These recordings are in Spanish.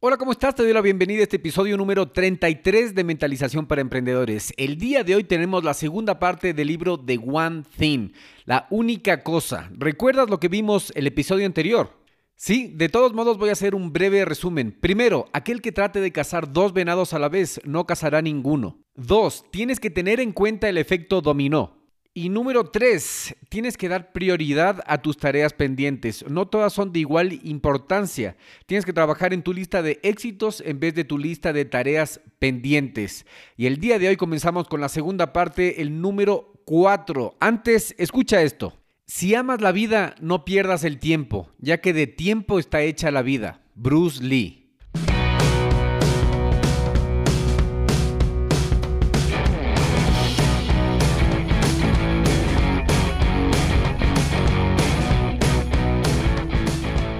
Hola, ¿cómo estás? Te doy la bienvenida a este episodio número 33 de Mentalización para Emprendedores. El día de hoy tenemos la segunda parte del libro The One Thing, la única cosa. ¿Recuerdas lo que vimos el episodio anterior? Sí, de todos modos voy a hacer un breve resumen. Primero, aquel que trate de cazar dos venados a la vez no cazará ninguno. Dos, tienes que tener en cuenta el efecto dominó. Y número tres, tienes que dar prioridad a tus tareas pendientes. No todas son de igual importancia. Tienes que trabajar en tu lista de éxitos en vez de tu lista de tareas pendientes. Y el día de hoy comenzamos con la segunda parte, el número cuatro. Antes, escucha esto. Si amas la vida, no pierdas el tiempo, ya que de tiempo está hecha la vida. Bruce Lee.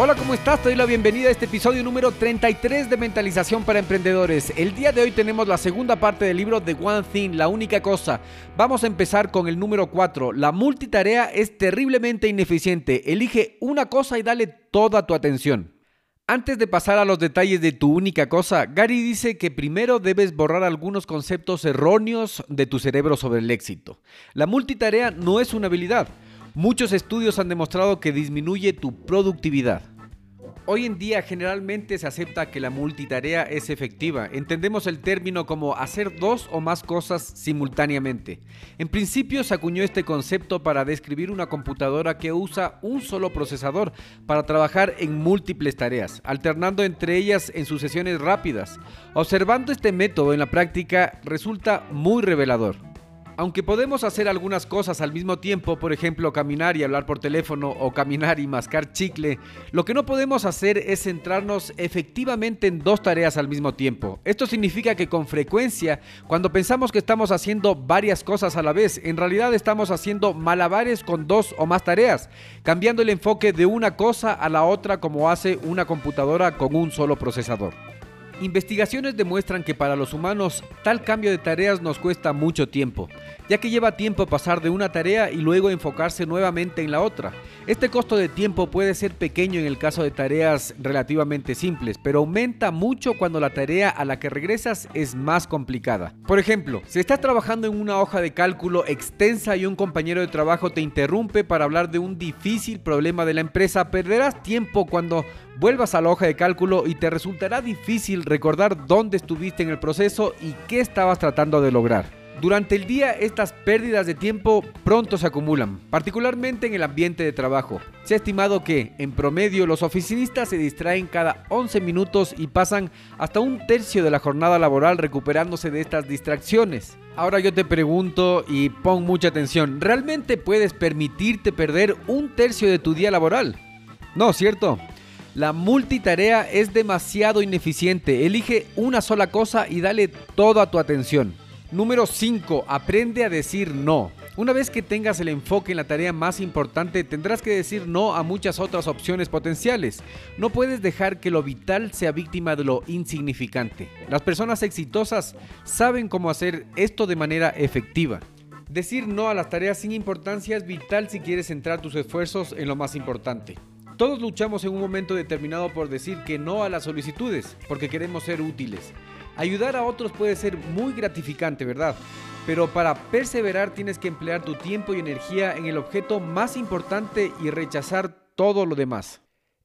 Hola, ¿cómo estás? Te doy la bienvenida a este episodio número 33 de Mentalización para Emprendedores. El día de hoy tenemos la segunda parte del libro The One Thing, la única cosa. Vamos a empezar con el número 4. La multitarea es terriblemente ineficiente. Elige una cosa y dale toda tu atención. Antes de pasar a los detalles de tu única cosa, Gary dice que primero debes borrar algunos conceptos erróneos de tu cerebro sobre el éxito. La multitarea no es una habilidad. Muchos estudios han demostrado que disminuye tu productividad. Hoy en día generalmente se acepta que la multitarea es efectiva. Entendemos el término como hacer dos o más cosas simultáneamente. En principio se acuñó este concepto para describir una computadora que usa un solo procesador para trabajar en múltiples tareas, alternando entre ellas en sucesiones rápidas. Observando este método en la práctica resulta muy revelador. Aunque podemos hacer algunas cosas al mismo tiempo, por ejemplo caminar y hablar por teléfono o caminar y mascar chicle, lo que no podemos hacer es centrarnos efectivamente en dos tareas al mismo tiempo. Esto significa que con frecuencia, cuando pensamos que estamos haciendo varias cosas a la vez, en realidad estamos haciendo malabares con dos o más tareas, cambiando el enfoque de una cosa a la otra como hace una computadora con un solo procesador. Investigaciones demuestran que para los humanos tal cambio de tareas nos cuesta mucho tiempo, ya que lleva tiempo pasar de una tarea y luego enfocarse nuevamente en la otra. Este costo de tiempo puede ser pequeño en el caso de tareas relativamente simples, pero aumenta mucho cuando la tarea a la que regresas es más complicada. Por ejemplo, si estás trabajando en una hoja de cálculo extensa y un compañero de trabajo te interrumpe para hablar de un difícil problema de la empresa, perderás tiempo cuando vuelvas a la hoja de cálculo y te resultará difícil recordar dónde estuviste en el proceso y qué estabas tratando de lograr. Durante el día estas pérdidas de tiempo pronto se acumulan, particularmente en el ambiente de trabajo. Se ha estimado que, en promedio, los oficinistas se distraen cada 11 minutos y pasan hasta un tercio de la jornada laboral recuperándose de estas distracciones. Ahora yo te pregunto y pon mucha atención, ¿realmente puedes permitirte perder un tercio de tu día laboral? No, ¿cierto? La multitarea es demasiado ineficiente. Elige una sola cosa y dale toda tu atención. Número 5. Aprende a decir no. Una vez que tengas el enfoque en la tarea más importante, tendrás que decir no a muchas otras opciones potenciales. No puedes dejar que lo vital sea víctima de lo insignificante. Las personas exitosas saben cómo hacer esto de manera efectiva. Decir no a las tareas sin importancia es vital si quieres centrar tus esfuerzos en lo más importante. Todos luchamos en un momento determinado por decir que no a las solicitudes, porque queremos ser útiles. Ayudar a otros puede ser muy gratificante, ¿verdad? pero para perseverar tienes que emplear tu tiempo y energía en el objeto más importante y rechazar todo lo demás.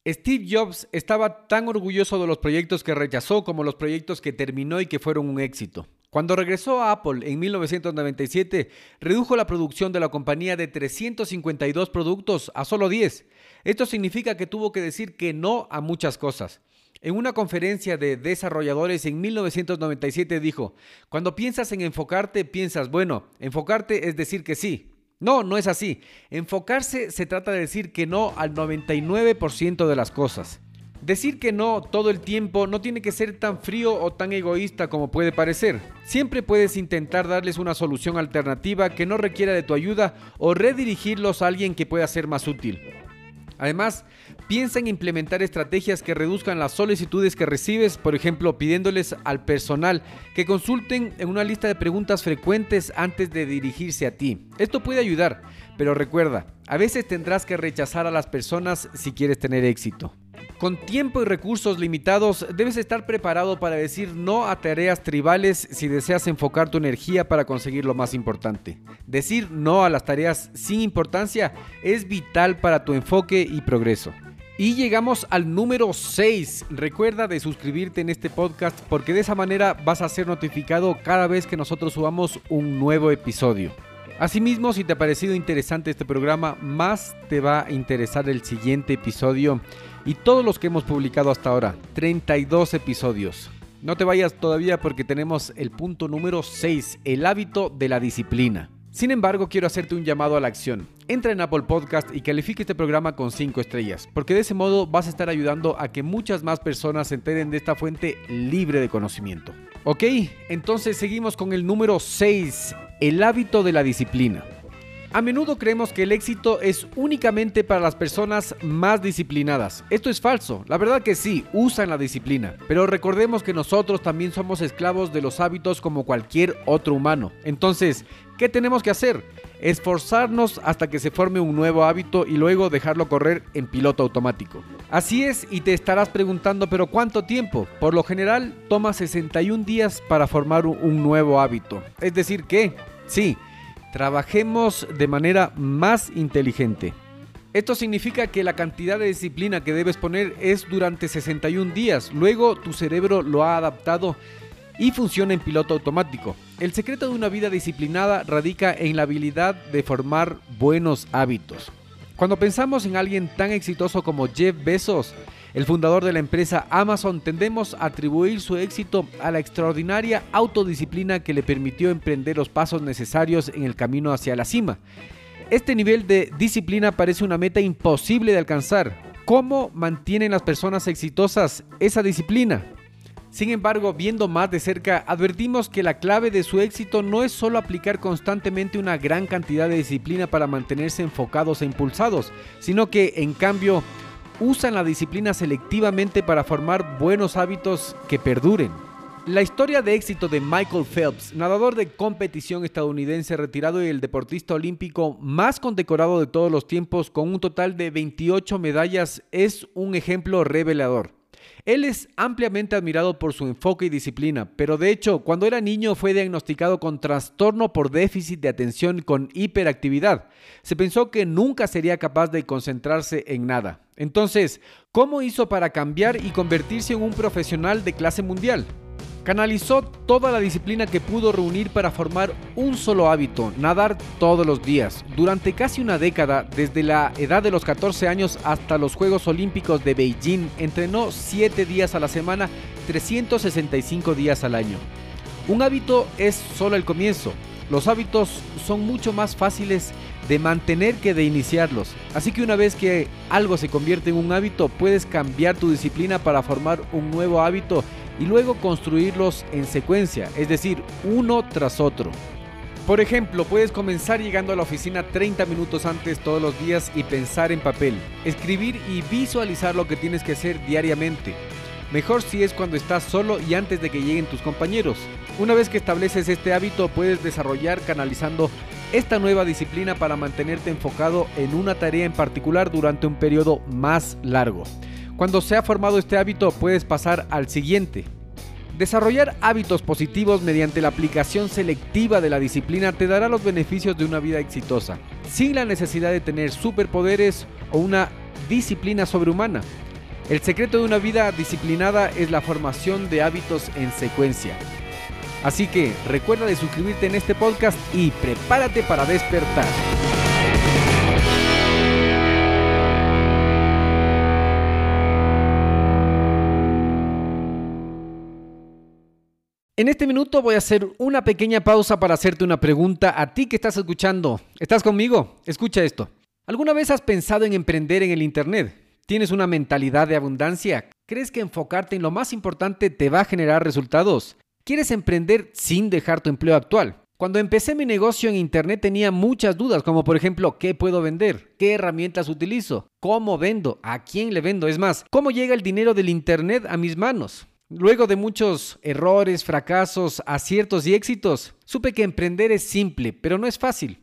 Steve Jobs estaba tan orgulloso de los proyectos que rechazó como los proyectos que terminó y que fueron un éxito. Cuando regresó a Apple en 1997, redujo la producción de la compañía de 352 productos a solo 10. Esto significa que tuvo que decir que no a muchas cosas. En una conferencia de desarrolladores en 1997 dijo, cuando piensas en enfocarte, piensas, bueno, enfocarte es decir que sí. No, no es así. Enfocarse se trata de decir que no al 99% de las cosas. Decir que no todo el tiempo no tiene que ser tan frío o tan egoísta como puede parecer. Siempre puedes intentar darles una solución alternativa que no requiera de tu ayuda o redirigirlos a alguien que pueda ser más útil. Además, piensa en implementar estrategias que reduzcan las solicitudes que recibes, por ejemplo, pidiéndoles al personal que consulten en una lista de preguntas frecuentes antes de dirigirse a ti. Esto puede ayudar, pero recuerda, a veces tendrás que rechazar a las personas si quieres tener éxito. Con tiempo y recursos limitados, debes estar preparado para decir no a tareas tribales si deseas enfocar tu energía para conseguir lo más importante. Decir no a las tareas sin importancia es vital para tu enfoque y progreso. Y llegamos al número 6. Recuerda de suscribirte en este podcast porque de esa manera vas a ser notificado cada vez que nosotros subamos un nuevo episodio. Asimismo, si te ha parecido interesante este programa, más te va a interesar el siguiente episodio y todos los que hemos publicado hasta ahora, 32 episodios. No te vayas todavía porque tenemos el punto número 6, el hábito de la disciplina. Sin embargo, quiero hacerte un llamado a la acción. Entra en Apple Podcast y califique este programa con 5 estrellas, porque de ese modo vas a estar ayudando a que muchas más personas se enteren de esta fuente libre de conocimiento. Ok, entonces seguimos con el número 6, el hábito de la disciplina. A menudo creemos que el éxito es únicamente para las personas más disciplinadas. Esto es falso. La verdad que sí, usan la disciplina. Pero recordemos que nosotros también somos esclavos de los hábitos como cualquier otro humano. Entonces, ¿qué tenemos que hacer? Esforzarnos hasta que se forme un nuevo hábito y luego dejarlo correr en piloto automático. Así es, y te estarás preguntando, pero ¿cuánto tiempo? Por lo general, toma 61 días para formar un nuevo hábito. Es decir, que, sí, Trabajemos de manera más inteligente. Esto significa que la cantidad de disciplina que debes poner es durante 61 días. Luego tu cerebro lo ha adaptado y funciona en piloto automático. El secreto de una vida disciplinada radica en la habilidad de formar buenos hábitos. Cuando pensamos en alguien tan exitoso como Jeff Bezos, el fundador de la empresa Amazon, tendemos a atribuir su éxito a la extraordinaria autodisciplina que le permitió emprender los pasos necesarios en el camino hacia la cima. Este nivel de disciplina parece una meta imposible de alcanzar. ¿Cómo mantienen las personas exitosas esa disciplina? Sin embargo, viendo más de cerca, advertimos que la clave de su éxito no es solo aplicar constantemente una gran cantidad de disciplina para mantenerse enfocados e impulsados, sino que, en cambio, usan la disciplina selectivamente para formar buenos hábitos que perduren. La historia de éxito de Michael Phelps, nadador de competición estadounidense retirado y el deportista olímpico más condecorado de todos los tiempos con un total de 28 medallas, es un ejemplo revelador. Él es ampliamente admirado por su enfoque y disciplina, pero de hecho, cuando era niño fue diagnosticado con trastorno por déficit de atención con hiperactividad. Se pensó que nunca sería capaz de concentrarse en nada. Entonces, ¿cómo hizo para cambiar y convertirse en un profesional de clase mundial? Canalizó toda la disciplina que pudo reunir para formar un solo hábito, nadar todos los días. Durante casi una década, desde la edad de los 14 años hasta los Juegos Olímpicos de Beijing, entrenó 7 días a la semana, 365 días al año. Un hábito es solo el comienzo. Los hábitos son mucho más fáciles de mantener que de iniciarlos. Así que una vez que algo se convierte en un hábito, puedes cambiar tu disciplina para formar un nuevo hábito y luego construirlos en secuencia, es decir, uno tras otro. Por ejemplo, puedes comenzar llegando a la oficina 30 minutos antes todos los días y pensar en papel, escribir y visualizar lo que tienes que hacer diariamente. Mejor si es cuando estás solo y antes de que lleguen tus compañeros. Una vez que estableces este hábito puedes desarrollar canalizando esta nueva disciplina para mantenerte enfocado en una tarea en particular durante un periodo más largo. Cuando se ha formado este hábito puedes pasar al siguiente. Desarrollar hábitos positivos mediante la aplicación selectiva de la disciplina te dará los beneficios de una vida exitosa, sin la necesidad de tener superpoderes o una disciplina sobrehumana. El secreto de una vida disciplinada es la formación de hábitos en secuencia. Así que recuerda de suscribirte en este podcast y prepárate para despertar. En este minuto voy a hacer una pequeña pausa para hacerte una pregunta a ti que estás escuchando. ¿Estás conmigo? Escucha esto. ¿Alguna vez has pensado en emprender en el Internet? ¿Tienes una mentalidad de abundancia? ¿Crees que enfocarte en lo más importante te va a generar resultados? ¿Quieres emprender sin dejar tu empleo actual? Cuando empecé mi negocio en Internet tenía muchas dudas, como por ejemplo, ¿qué puedo vender? ¿Qué herramientas utilizo? ¿Cómo vendo? ¿A quién le vendo? Es más, ¿cómo llega el dinero del Internet a mis manos? Luego de muchos errores, fracasos, aciertos y éxitos, supe que emprender es simple, pero no es fácil.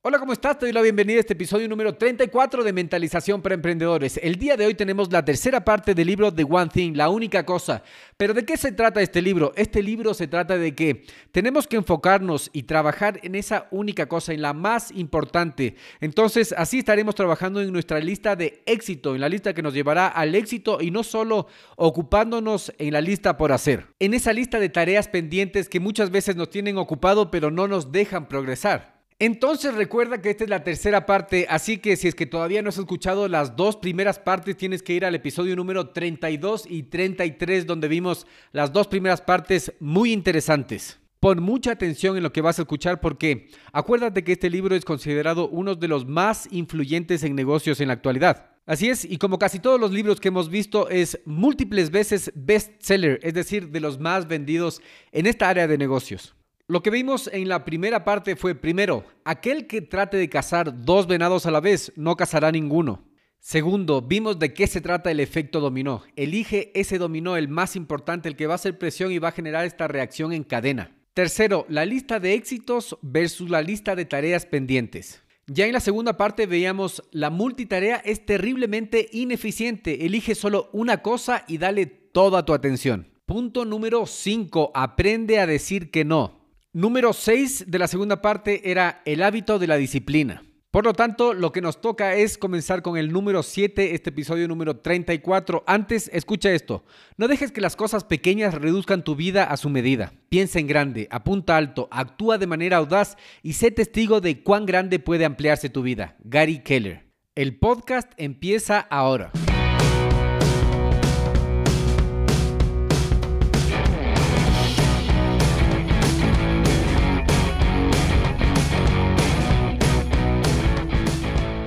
Hola, ¿cómo estás? Te doy la bienvenida a este episodio número 34 de Mentalización para Emprendedores. El día de hoy tenemos la tercera parte del libro The One Thing, la única cosa. Pero ¿de qué se trata este libro? Este libro se trata de que tenemos que enfocarnos y trabajar en esa única cosa, en la más importante. Entonces, así estaremos trabajando en nuestra lista de éxito, en la lista que nos llevará al éxito y no solo ocupándonos en la lista por hacer. En esa lista de tareas pendientes que muchas veces nos tienen ocupado pero no nos dejan progresar. Entonces recuerda que esta es la tercera parte, así que si es que todavía no has escuchado las dos primeras partes, tienes que ir al episodio número 32 y 33 donde vimos las dos primeras partes muy interesantes. Pon mucha atención en lo que vas a escuchar porque acuérdate que este libro es considerado uno de los más influyentes en negocios en la actualidad. Así es, y como casi todos los libros que hemos visto, es múltiples veces bestseller, es decir, de los más vendidos en esta área de negocios. Lo que vimos en la primera parte fue, primero, aquel que trate de cazar dos venados a la vez no cazará ninguno. Segundo, vimos de qué se trata el efecto dominó. Elige ese dominó, el más importante, el que va a hacer presión y va a generar esta reacción en cadena. Tercero, la lista de éxitos versus la lista de tareas pendientes. Ya en la segunda parte veíamos la multitarea es terriblemente ineficiente. Elige solo una cosa y dale toda tu atención. Punto número 5. Aprende a decir que no. Número 6 de la segunda parte era el hábito de la disciplina. Por lo tanto, lo que nos toca es comenzar con el número 7, este episodio número 34. Antes, escucha esto. No dejes que las cosas pequeñas reduzcan tu vida a su medida. Piensa en grande, apunta alto, actúa de manera audaz y sé testigo de cuán grande puede ampliarse tu vida. Gary Keller. El podcast empieza ahora.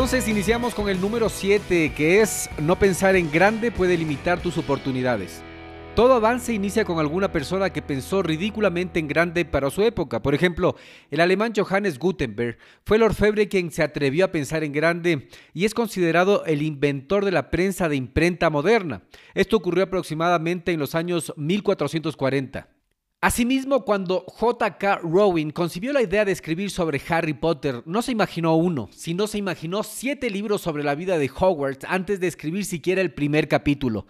Entonces iniciamos con el número 7, que es no pensar en grande puede limitar tus oportunidades. Todo avance inicia con alguna persona que pensó ridículamente en grande para su época. Por ejemplo, el alemán Johannes Gutenberg fue el orfebre quien se atrevió a pensar en grande y es considerado el inventor de la prensa de imprenta moderna. Esto ocurrió aproximadamente en los años 1440. Asimismo, cuando J.K. Rowling concibió la idea de escribir sobre Harry Potter, no se imaginó uno, sino se imaginó siete libros sobre la vida de Hogwarts antes de escribir siquiera el primer capítulo.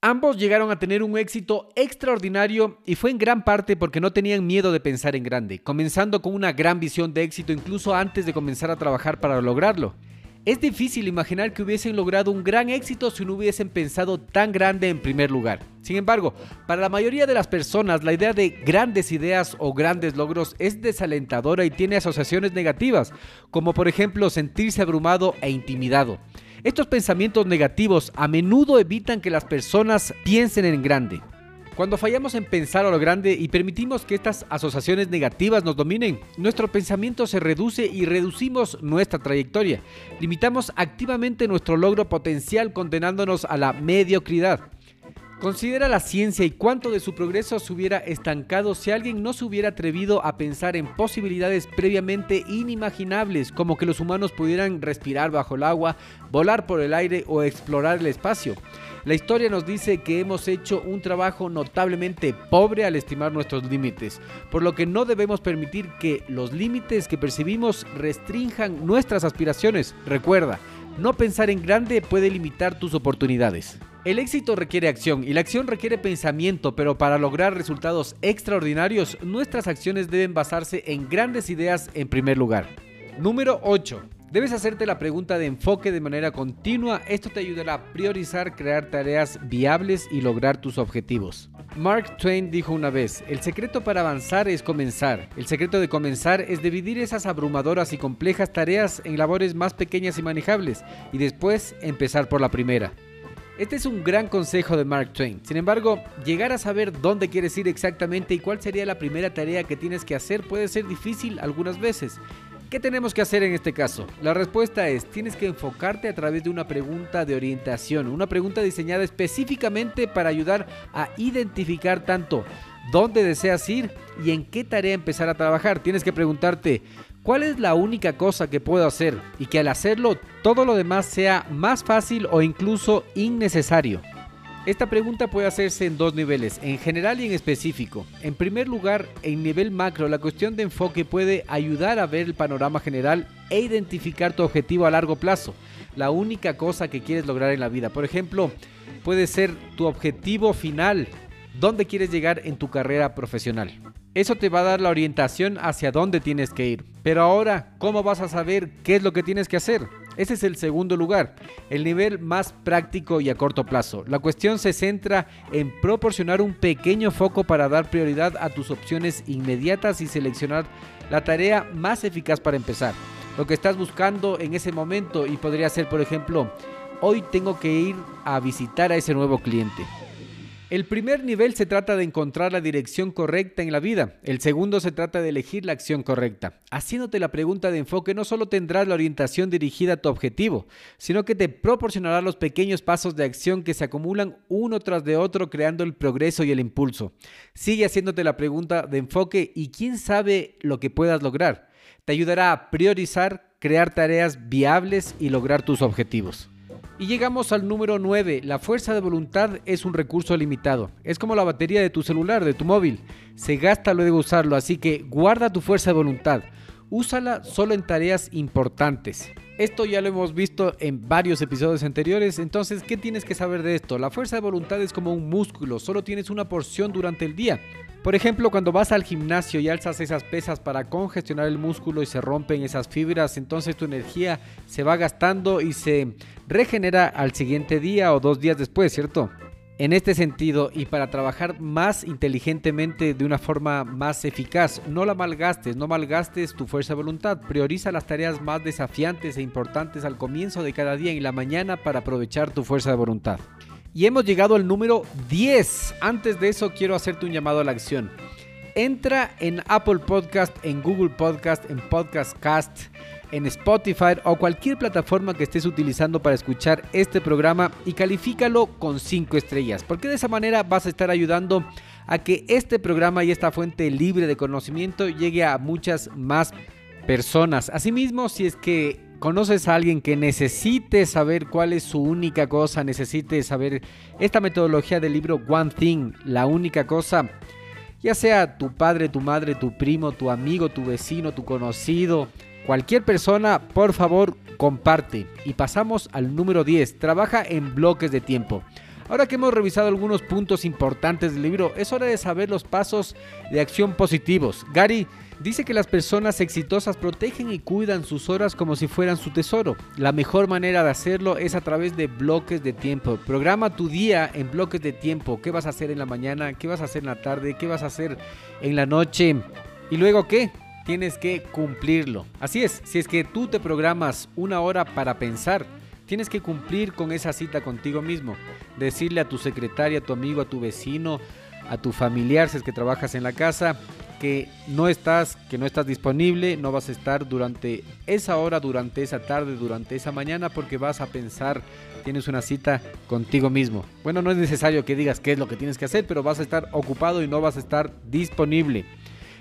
Ambos llegaron a tener un éxito extraordinario y fue en gran parte porque no tenían miedo de pensar en grande, comenzando con una gran visión de éxito incluso antes de comenzar a trabajar para lograrlo. Es difícil imaginar que hubiesen logrado un gran éxito si no hubiesen pensado tan grande en primer lugar. Sin embargo, para la mayoría de las personas la idea de grandes ideas o grandes logros es desalentadora y tiene asociaciones negativas, como por ejemplo sentirse abrumado e intimidado. Estos pensamientos negativos a menudo evitan que las personas piensen en grande. Cuando fallamos en pensar a lo grande y permitimos que estas asociaciones negativas nos dominen, nuestro pensamiento se reduce y reducimos nuestra trayectoria. Limitamos activamente nuestro logro potencial condenándonos a la mediocridad. Considera la ciencia y cuánto de su progreso se hubiera estancado si alguien no se hubiera atrevido a pensar en posibilidades previamente inimaginables, como que los humanos pudieran respirar bajo el agua, volar por el aire o explorar el espacio. La historia nos dice que hemos hecho un trabajo notablemente pobre al estimar nuestros límites, por lo que no debemos permitir que los límites que percibimos restrinjan nuestras aspiraciones. Recuerda, no pensar en grande puede limitar tus oportunidades. El éxito requiere acción y la acción requiere pensamiento, pero para lograr resultados extraordinarios, nuestras acciones deben basarse en grandes ideas en primer lugar. Número 8. Debes hacerte la pregunta de enfoque de manera continua. Esto te ayudará a priorizar, crear tareas viables y lograr tus objetivos. Mark Twain dijo una vez, el secreto para avanzar es comenzar. El secreto de comenzar es dividir esas abrumadoras y complejas tareas en labores más pequeñas y manejables y después empezar por la primera. Este es un gran consejo de Mark Twain. Sin embargo, llegar a saber dónde quieres ir exactamente y cuál sería la primera tarea que tienes que hacer puede ser difícil algunas veces. ¿Qué tenemos que hacer en este caso? La respuesta es, tienes que enfocarte a través de una pregunta de orientación, una pregunta diseñada específicamente para ayudar a identificar tanto dónde deseas ir y en qué tarea empezar a trabajar. Tienes que preguntarte, ¿Cuál es la única cosa que puedo hacer y que al hacerlo todo lo demás sea más fácil o incluso innecesario? Esta pregunta puede hacerse en dos niveles, en general y en específico. En primer lugar, en nivel macro, la cuestión de enfoque puede ayudar a ver el panorama general e identificar tu objetivo a largo plazo, la única cosa que quieres lograr en la vida. Por ejemplo, puede ser tu objetivo final, dónde quieres llegar en tu carrera profesional. Eso te va a dar la orientación hacia dónde tienes que ir. Pero ahora, ¿cómo vas a saber qué es lo que tienes que hacer? Ese es el segundo lugar, el nivel más práctico y a corto plazo. La cuestión se centra en proporcionar un pequeño foco para dar prioridad a tus opciones inmediatas y seleccionar la tarea más eficaz para empezar. Lo que estás buscando en ese momento y podría ser, por ejemplo, hoy tengo que ir a visitar a ese nuevo cliente. El primer nivel se trata de encontrar la dirección correcta en la vida. El segundo se trata de elegir la acción correcta. Haciéndote la pregunta de enfoque no solo tendrás la orientación dirigida a tu objetivo, sino que te proporcionará los pequeños pasos de acción que se acumulan uno tras de otro creando el progreso y el impulso. Sigue haciéndote la pregunta de enfoque y quién sabe lo que puedas lograr. Te ayudará a priorizar, crear tareas viables y lograr tus objetivos. Y llegamos al número 9. La fuerza de voluntad es un recurso limitado. Es como la batería de tu celular, de tu móvil. Se gasta luego de usarlo, así que guarda tu fuerza de voluntad. Úsala solo en tareas importantes. Esto ya lo hemos visto en varios episodios anteriores, entonces, ¿qué tienes que saber de esto? La fuerza de voluntad es como un músculo, solo tienes una porción durante el día. Por ejemplo, cuando vas al gimnasio y alzas esas pesas para congestionar el músculo y se rompen esas fibras, entonces tu energía se va gastando y se regenera al siguiente día o dos días después, ¿cierto? En este sentido, y para trabajar más inteligentemente de una forma más eficaz, no la malgastes, no malgastes tu fuerza de voluntad. Prioriza las tareas más desafiantes e importantes al comienzo de cada día y la mañana para aprovechar tu fuerza de voluntad. Y hemos llegado al número 10. Antes de eso quiero hacerte un llamado a la acción. Entra en Apple Podcast, en Google Podcast, en Podcast Cast. En Spotify o cualquier plataforma que estés utilizando para escuchar este programa y califícalo con 5 estrellas, porque de esa manera vas a estar ayudando a que este programa y esta fuente libre de conocimiento llegue a muchas más personas. Asimismo, si es que conoces a alguien que necesite saber cuál es su única cosa, necesite saber esta metodología del libro One Thing, la única cosa, ya sea tu padre, tu madre, tu primo, tu amigo, tu vecino, tu conocido, cualquier persona, por favor, comparte. Y pasamos al número 10, trabaja en bloques de tiempo. Ahora que hemos revisado algunos puntos importantes del libro, es hora de saber los pasos de acción positivos. Gary dice que las personas exitosas protegen y cuidan sus horas como si fueran su tesoro. La mejor manera de hacerlo es a través de bloques de tiempo. Programa tu día en bloques de tiempo. ¿Qué vas a hacer en la mañana? ¿Qué vas a hacer en la tarde? ¿Qué vas a hacer en la noche? ¿Y luego qué? Tienes que cumplirlo. Así es, si es que tú te programas una hora para pensar, Tienes que cumplir con esa cita contigo mismo. Decirle a tu secretaria, a tu amigo, a tu vecino, a tu familiar, si es que trabajas en la casa, que no estás, que no estás disponible, no vas a estar durante esa hora, durante esa tarde, durante esa mañana, porque vas a pensar, tienes una cita contigo mismo. Bueno, no es necesario que digas qué es lo que tienes que hacer, pero vas a estar ocupado y no vas a estar disponible.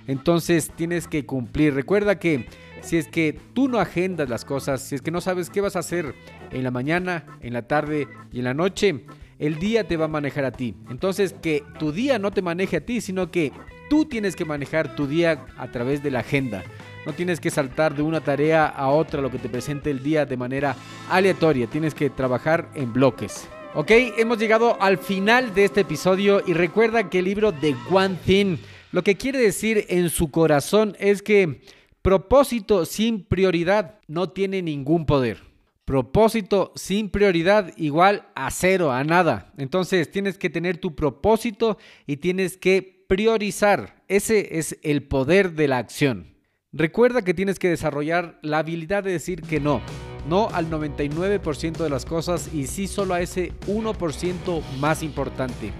Entonces tienes que cumplir. Recuerda que si es que tú no agendas las cosas, si es que no sabes qué vas a hacer en la mañana, en la tarde y en la noche, el día te va a manejar a ti. Entonces, que tu día no te maneje a ti, sino que tú tienes que manejar tu día a través de la agenda. No tienes que saltar de una tarea a otra lo que te presente el día de manera aleatoria. Tienes que trabajar en bloques. Ok, hemos llegado al final de este episodio y recuerda que el libro de One Thing lo que quiere decir en su corazón es que Propósito sin prioridad no tiene ningún poder. Propósito sin prioridad igual a cero, a nada. Entonces tienes que tener tu propósito y tienes que priorizar. Ese es el poder de la acción. Recuerda que tienes que desarrollar la habilidad de decir que no. No al 99% de las cosas y sí solo a ese 1% más importante.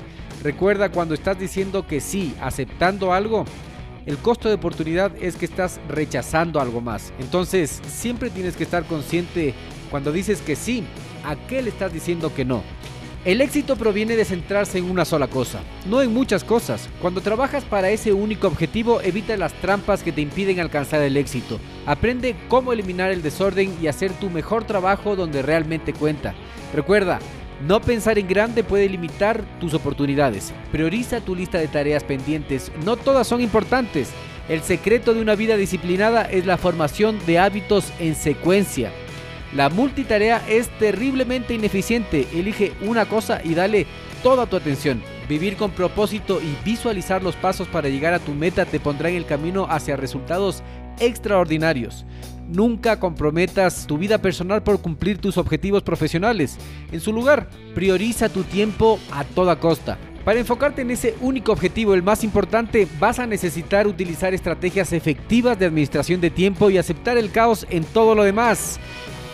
Recuerda cuando estás diciendo que sí, aceptando algo, el costo de oportunidad es que estás rechazando algo más. Entonces, siempre tienes que estar consciente cuando dices que sí, ¿a qué le estás diciendo que no? El éxito proviene de centrarse en una sola cosa, no en muchas cosas. Cuando trabajas para ese único objetivo, evita las trampas que te impiden alcanzar el éxito. Aprende cómo eliminar el desorden y hacer tu mejor trabajo donde realmente cuenta. Recuerda, no pensar en grande puede limitar tus oportunidades. Prioriza tu lista de tareas pendientes. No todas son importantes. El secreto de una vida disciplinada es la formación de hábitos en secuencia. La multitarea es terriblemente ineficiente. Elige una cosa y dale toda tu atención. Vivir con propósito y visualizar los pasos para llegar a tu meta te pondrá en el camino hacia resultados extraordinarios. Nunca comprometas tu vida personal por cumplir tus objetivos profesionales. En su lugar, prioriza tu tiempo a toda costa. Para enfocarte en ese único objetivo, el más importante, vas a necesitar utilizar estrategias efectivas de administración de tiempo y aceptar el caos en todo lo demás.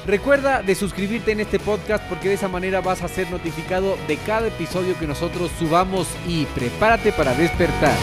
Recuerda de suscribirte en este podcast porque de esa manera vas a ser notificado de cada episodio que nosotros subamos y prepárate para despertar.